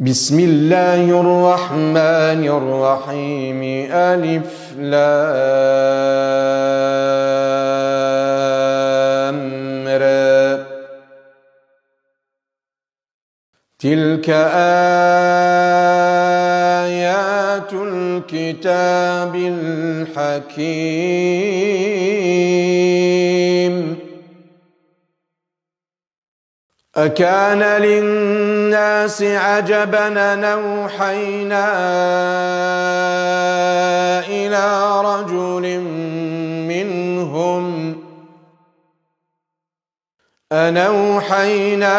بسم الله الرحمن الرحيم. ألف لام را. تلك آيات الكتاب الحكيم. أكان للناس عجبا نوحينا إلى رجل منهم أنوحينا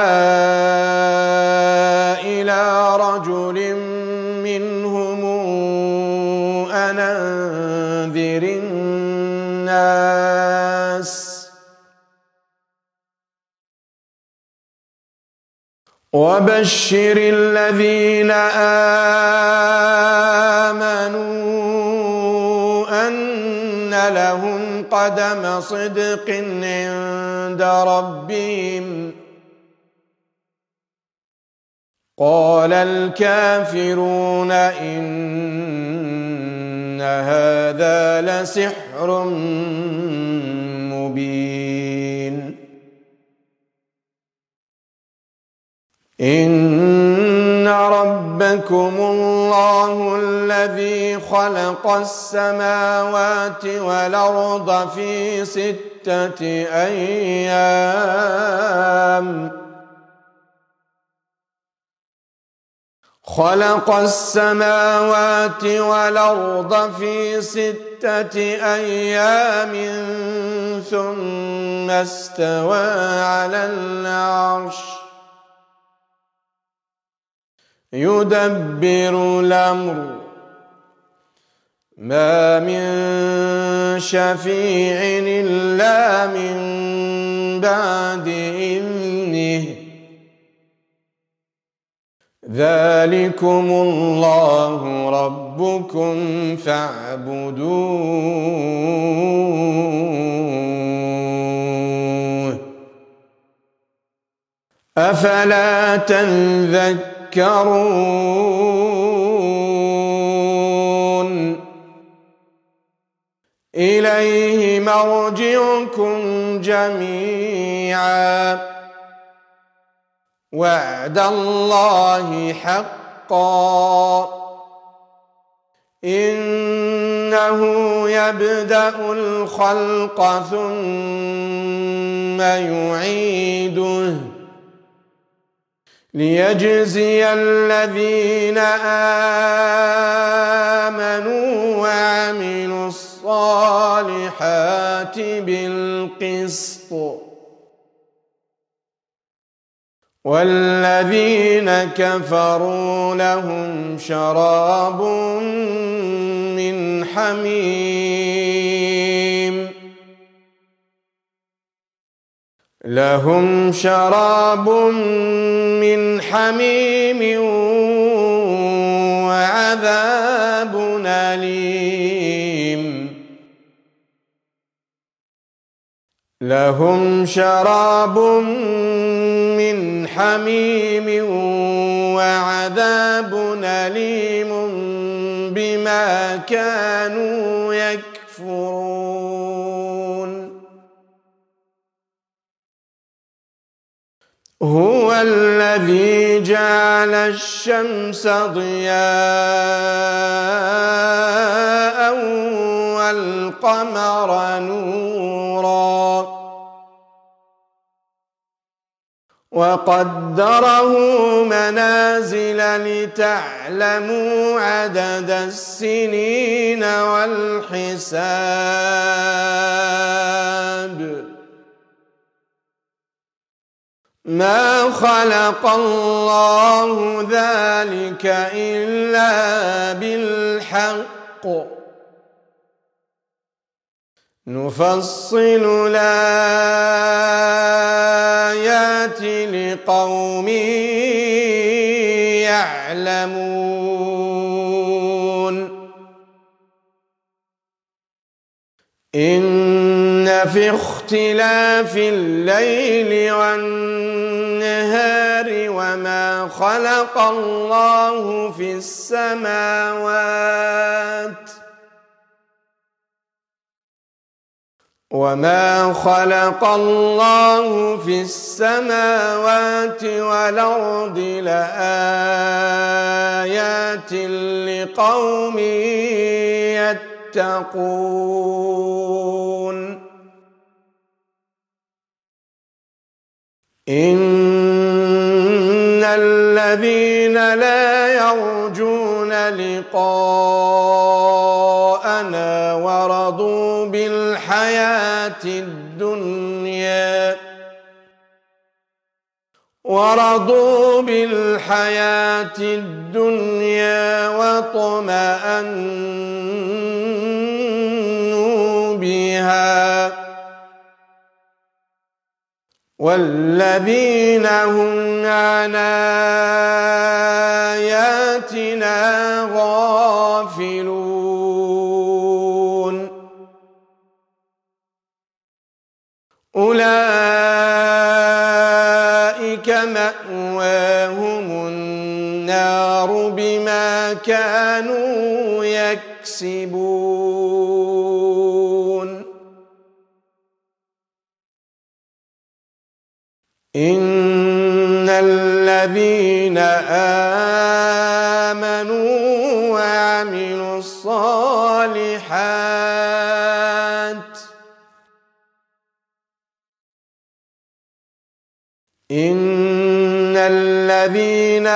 إلى رجل منهم أن وبشر الذين آمنوا أن لهم قدم صدق عند ربهم. قال الكافرون إن هذا لسحر مبين. إن ربكم الله الذي خلق السماوات والأرض في ستة أيام خلق السماوات والأرض في ستة أيام ثم استوى على العرش يدبر الأمر. ما من شفيع إلا من بعد إذنه. ذلكم الله ربكم فاعبدوه. أفلا تذكرون تذكرون إليه مرجعكم جميعا. وعد الله حقا. إنه يبدأ الخلق ثم يعيده. ليجزي الذين آمنوا وعملوا الصالحات بالقسط والذين كفروا لهم شراب من حميم لهم شراب من حميم وعذاب أليم. لهم شراب من حميم وعذاب أليم بما كانوا هو الذي جعل الشمس ضياء والقمر نورا. وقدره منازل لتعلموا عدد السنين والحساب. ما خلق الله ذلك إلا بالحق. نفصل الآيات لقوم يعلمون. إن في اختلاف الليل والنهار وما خلق الله في السماوات وما خلق الله في السماوات والأرض لآيات لقوم يتقون إن الذين لا يرجون لقاءنا ورضوا بالحياة الدنيا ورضوا بالحياة الدنيا واطمأنوا والذين هم عن آياتنا غافلون. أولئك مأواهم النار بما كانوا يكسبون. إن الذين آمنوا وعملوا الصالحات إن الذين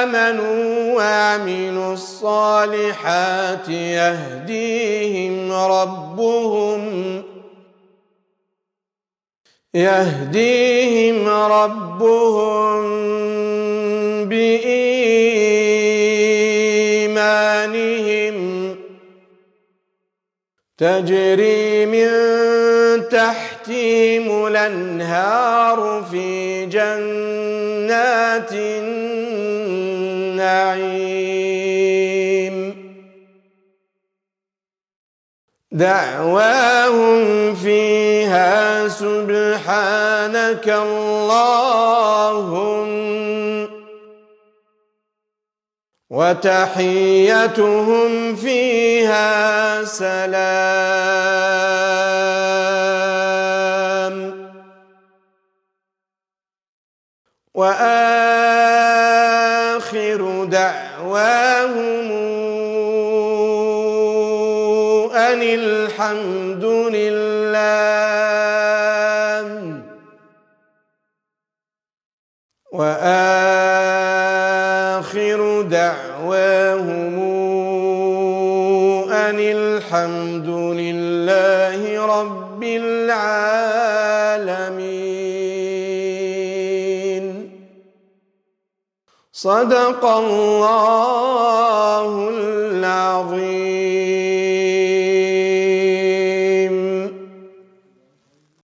آمنوا وعملوا الصالحات يهديهم ربهم يهديهم ربهم بإيمانهم. تجري من تحتهم الأنهار في جنات النعيم. دعواهم فيها سبحانك اللهم وتحيتهم فيها سلام وآخر دعواهم الحمد لله. وآخر دعواهم أن الحمد لله رب العالمين. صدق الله